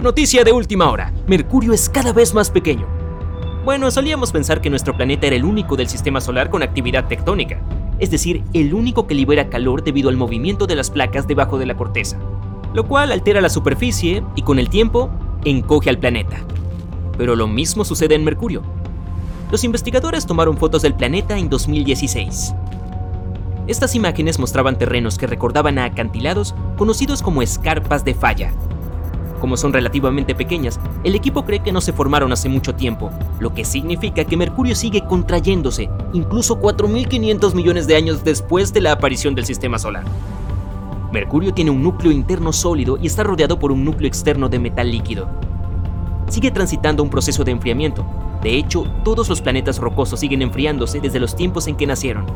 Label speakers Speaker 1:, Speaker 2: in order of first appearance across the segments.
Speaker 1: Noticia de última hora. Mercurio es cada vez más pequeño. Bueno, solíamos pensar que nuestro planeta era el único del sistema solar con actividad tectónica, es decir, el único que libera calor debido al movimiento de las placas debajo de la corteza, lo cual altera la superficie y con el tiempo encoge al planeta. Pero lo mismo sucede en Mercurio. Los investigadores tomaron fotos del planeta en 2016. Estas imágenes mostraban terrenos que recordaban a acantilados conocidos como escarpas de falla, como son relativamente pequeñas, el equipo cree que no se formaron hace mucho tiempo, lo que significa que Mercurio sigue contrayéndose, incluso 4.500 millones de años después de la aparición del sistema solar. Mercurio tiene un núcleo interno sólido y está rodeado por un núcleo externo de metal líquido. Sigue transitando un proceso de enfriamiento. De hecho, todos los planetas rocosos siguen enfriándose desde los tiempos en que nacieron.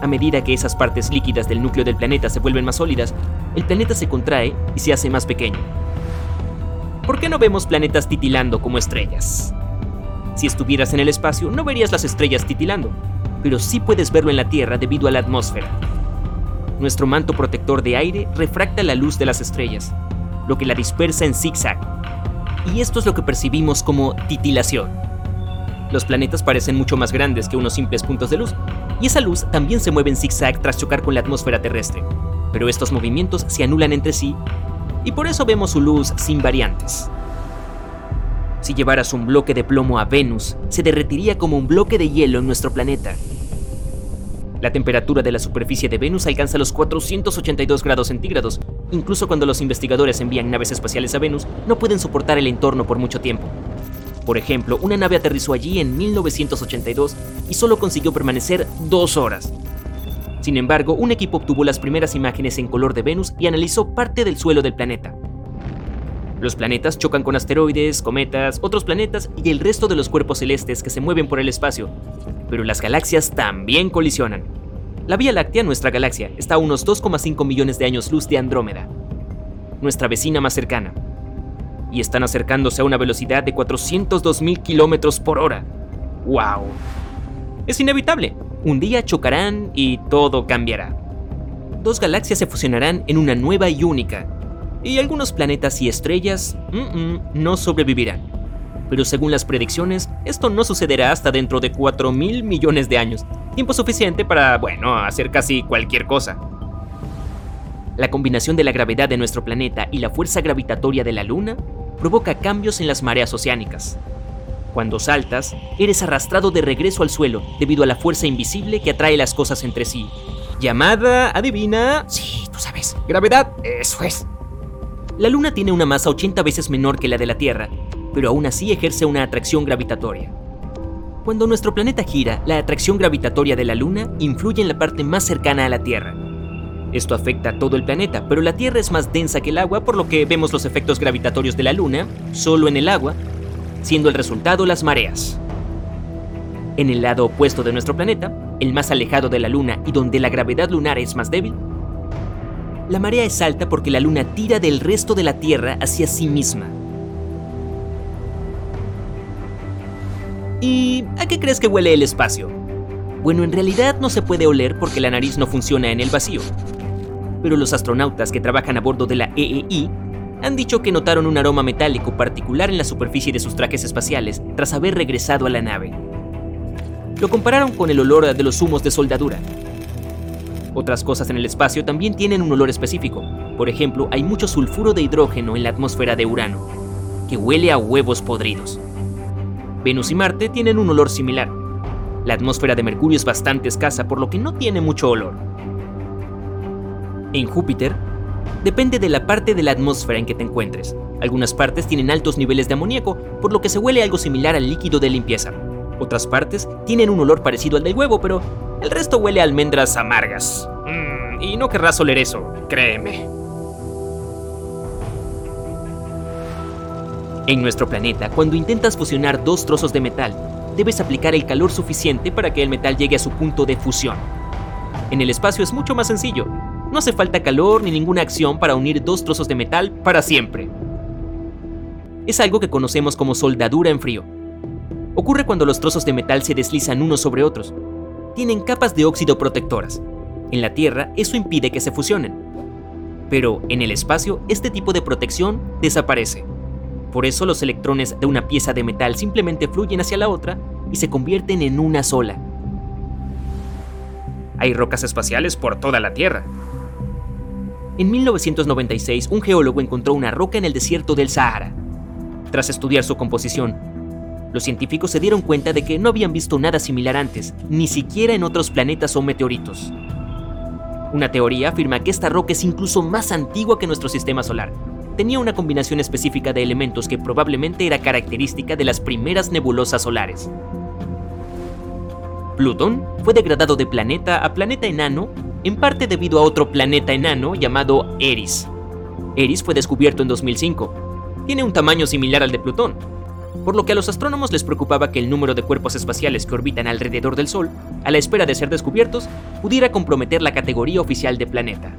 Speaker 1: A medida que esas partes líquidas del núcleo del planeta se vuelven más sólidas, el planeta se contrae y se hace más pequeño. ¿Por qué no vemos planetas titilando como estrellas? Si estuvieras en el espacio, no verías las estrellas titilando, pero sí puedes verlo en la Tierra debido a la atmósfera. Nuestro manto protector de aire refracta la luz de las estrellas, lo que la dispersa en zigzag. Y esto es lo que percibimos como titilación. Los planetas parecen mucho más grandes que unos simples puntos de luz, y esa luz también se mueve en zigzag tras chocar con la atmósfera terrestre pero estos movimientos se anulan entre sí y por eso vemos su luz sin variantes. Si llevaras un bloque de plomo a Venus, se derretiría como un bloque de hielo en nuestro planeta. La temperatura de la superficie de Venus alcanza los 482 grados centígrados. Incluso cuando los investigadores envían naves espaciales a Venus, no pueden soportar el entorno por mucho tiempo. Por ejemplo, una nave aterrizó allí en 1982 y solo consiguió permanecer dos horas, sin embargo, un equipo obtuvo las primeras imágenes en color de Venus y analizó parte del suelo del planeta. Los planetas chocan con asteroides, cometas, otros planetas y el resto de los cuerpos celestes que se mueven por el espacio, pero las galaxias también colisionan. La Vía Láctea, nuestra galaxia, está a unos 2,5 millones de años luz de Andrómeda, nuestra vecina más cercana, y están acercándose a una velocidad de 402.000 kilómetros por hora. ¡Wow! Es inevitable, un día chocarán y todo cambiará. Dos galaxias se fusionarán en una nueva y única, y algunos planetas y estrellas no sobrevivirán. Pero según las predicciones, esto no sucederá hasta dentro de 4 mil millones de años, tiempo suficiente para, bueno, hacer casi cualquier cosa. La combinación de la gravedad de nuestro planeta y la fuerza gravitatoria de la Luna provoca cambios en las mareas oceánicas, cuando saltas, eres arrastrado de regreso al suelo debido a la fuerza invisible que atrae las cosas entre sí. Llamada, adivina.
Speaker 2: Sí, tú sabes. Gravedad, eso es.
Speaker 1: La Luna tiene una masa 80 veces menor que la de la Tierra, pero aún así ejerce una atracción gravitatoria. Cuando nuestro planeta gira, la atracción gravitatoria de la Luna influye en la parte más cercana a la Tierra. Esto afecta a todo el planeta, pero la Tierra es más densa que el agua, por lo que vemos los efectos gravitatorios de la Luna solo en el agua siendo el resultado las mareas. En el lado opuesto de nuestro planeta, el más alejado de la Luna y donde la gravedad lunar es más débil, la marea es alta porque la Luna tira del resto de la Tierra hacia sí misma. ¿Y a qué crees que huele el espacio? Bueno, en realidad no se puede oler porque la nariz no funciona en el vacío. Pero los astronautas que trabajan a bordo de la EEI han dicho que notaron un aroma metálico particular en la superficie de sus trajes espaciales tras haber regresado a la nave. Lo compararon con el olor de los humos de soldadura. Otras cosas en el espacio también tienen un olor específico. Por ejemplo, hay mucho sulfuro de hidrógeno en la atmósfera de Urano, que huele a huevos podridos. Venus y Marte tienen un olor similar. La atmósfera de Mercurio es bastante escasa, por lo que no tiene mucho olor. En Júpiter, Depende de la parte de la atmósfera en que te encuentres. Algunas partes tienen altos niveles de amoníaco, por lo que se huele algo similar al líquido de limpieza. Otras partes tienen un olor parecido al del huevo, pero el resto huele a almendras amargas. Mm, y no querrás oler eso, créeme. En nuestro planeta, cuando intentas fusionar dos trozos de metal, debes aplicar el calor suficiente para que el metal llegue a su punto de fusión. En el espacio es mucho más sencillo. No hace falta calor ni ninguna acción para unir dos trozos de metal para siempre. Es algo que conocemos como soldadura en frío. Ocurre cuando los trozos de metal se deslizan unos sobre otros. Tienen capas de óxido protectoras. En la Tierra eso impide que se fusionen. Pero en el espacio este tipo de protección desaparece. Por eso los electrones de una pieza de metal simplemente fluyen hacia la otra y se convierten en una sola.
Speaker 2: Hay rocas espaciales por toda la Tierra.
Speaker 1: En 1996, un geólogo encontró una roca en el desierto del Sahara. Tras estudiar su composición, los científicos se dieron cuenta de que no habían visto nada similar antes, ni siquiera en otros planetas o meteoritos. Una teoría afirma que esta roca es incluso más antigua que nuestro sistema solar, tenía una combinación específica de elementos que probablemente era característica de las primeras nebulosas solares. Plutón fue degradado de planeta a planeta enano, en parte debido a otro planeta enano llamado Eris. Eris fue descubierto en 2005. Tiene un tamaño similar al de Plutón, por lo que a los astrónomos les preocupaba que el número de cuerpos espaciales que orbitan alrededor del Sol, a la espera de ser descubiertos, pudiera comprometer la categoría oficial de planeta.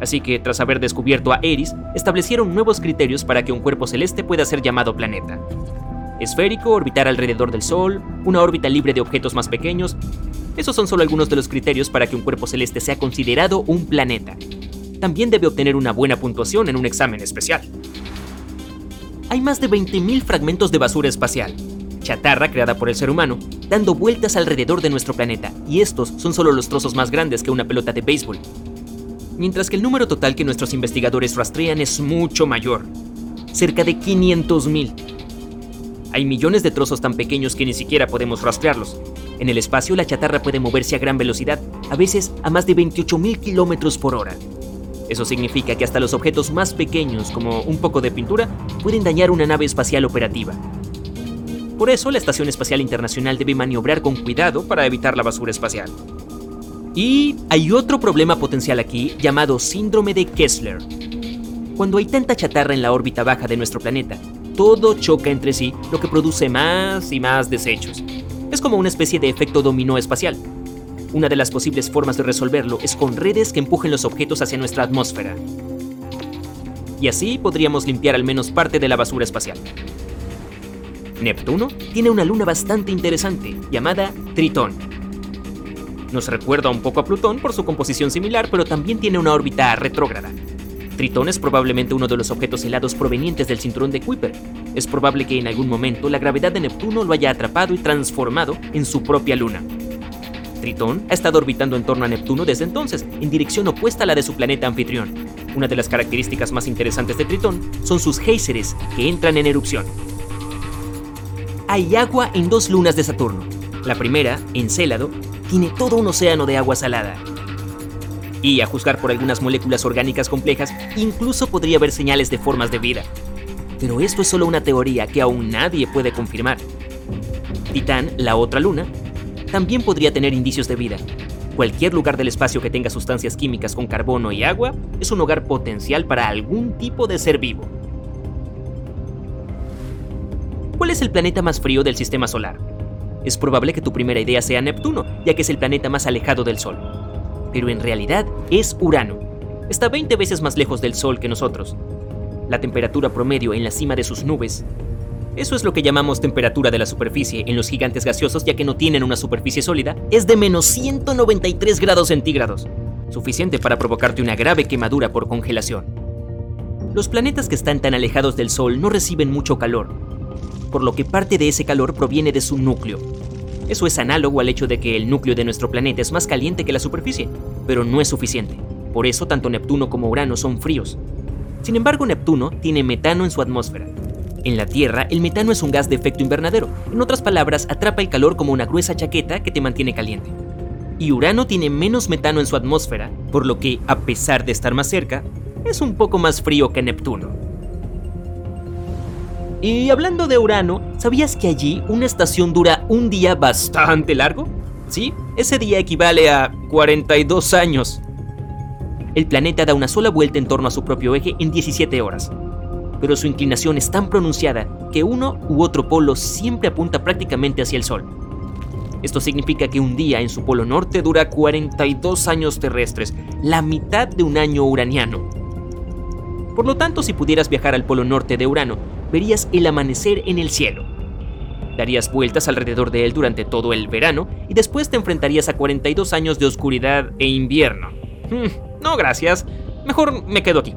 Speaker 1: Así que, tras haber descubierto a Eris, establecieron nuevos criterios para que un cuerpo celeste pueda ser llamado planeta. Esférico, orbitar alrededor del Sol, una órbita libre de objetos más pequeños. Esos son solo algunos de los criterios para que un cuerpo celeste sea considerado un planeta. También debe obtener una buena puntuación en un examen especial. Hay más de 20.000 fragmentos de basura espacial, chatarra creada por el ser humano, dando vueltas alrededor de nuestro planeta, y estos son solo los trozos más grandes que una pelota de béisbol mientras que el número total que nuestros investigadores rastrean es mucho mayor, cerca de 500.000. Hay millones de trozos tan pequeños que ni siquiera podemos rastrearlos. En el espacio la chatarra puede moverse a gran velocidad, a veces a más de 28.000 kilómetros por hora. Eso significa que hasta los objetos más pequeños, como un poco de pintura, pueden dañar una nave espacial operativa. Por eso, la Estación Espacial Internacional debe maniobrar con cuidado para evitar la basura espacial. Y hay otro problema potencial aquí llamado síndrome de Kessler. Cuando hay tanta chatarra en la órbita baja de nuestro planeta, todo choca entre sí, lo que produce más y más desechos. Es como una especie de efecto dominó espacial. Una de las posibles formas de resolverlo es con redes que empujen los objetos hacia nuestra atmósfera. Y así podríamos limpiar al menos parte de la basura espacial. Neptuno tiene una luna bastante interesante, llamada Tritón nos recuerda un poco a Plutón por su composición similar, pero también tiene una órbita retrógrada. Tritón es probablemente uno de los objetos helados provenientes del cinturón de Kuiper. Es probable que en algún momento la gravedad de Neptuno lo haya atrapado y transformado en su propia luna. Tritón ha estado orbitando en torno a Neptuno desde entonces, en dirección opuesta a la de su planeta anfitrión. Una de las características más interesantes de Tritón son sus géiseres que entran en erupción. Hay agua en dos lunas de Saturno. La primera, Encélado, tiene todo un océano de agua salada. Y a juzgar por algunas moléculas orgánicas complejas, incluso podría haber señales de formas de vida. Pero esto es solo una teoría que aún nadie puede confirmar. Titán, la otra luna, también podría tener indicios de vida. Cualquier lugar del espacio que tenga sustancias químicas con carbono y agua es un hogar potencial para algún tipo de ser vivo. ¿Cuál es el planeta más frío del sistema solar? es probable que tu primera idea sea Neptuno, ya que es el planeta más alejado del Sol. Pero en realidad es Urano. Está 20 veces más lejos del Sol que nosotros. La temperatura promedio en la cima de sus nubes. Eso es lo que llamamos temperatura de la superficie en los gigantes gaseosos ya que no tienen una superficie sólida, es de menos 193 grados centígrados, suficiente para provocarte una grave quemadura por congelación. Los planetas que están tan alejados del Sol no reciben mucho calor, por lo que parte de ese calor proviene de su núcleo. Eso es análogo al hecho de que el núcleo de nuestro planeta es más caliente que la superficie, pero no es suficiente. Por eso tanto Neptuno como Urano son fríos. Sin embargo, Neptuno tiene metano en su atmósfera. En la Tierra, el metano es un gas de efecto invernadero. En otras palabras, atrapa el calor como una gruesa chaqueta que te mantiene caliente. Y Urano tiene menos metano en su atmósfera, por lo que, a pesar de estar más cerca, es un poco más frío que Neptuno. Y hablando de Urano, ¿sabías que allí una estación dura un día bastante largo? Sí, ese día equivale a 42 años. El planeta da una sola vuelta en torno a su propio eje en 17 horas. pero su inclinación es tan pronunciada que uno u otro polo siempre apunta prácticamente hacia el Sol. Esto significa que un día en su polo norte dura 42 años terrestres, la mitad de un año uraniano. Por lo tanto, si pudieras viajar al polo norte de Urano, verías el amanecer en el cielo. Darías vueltas alrededor de él durante todo el verano y después te enfrentarías a 42 años de oscuridad e invierno. Hmm, no, gracias. Mejor me quedo aquí.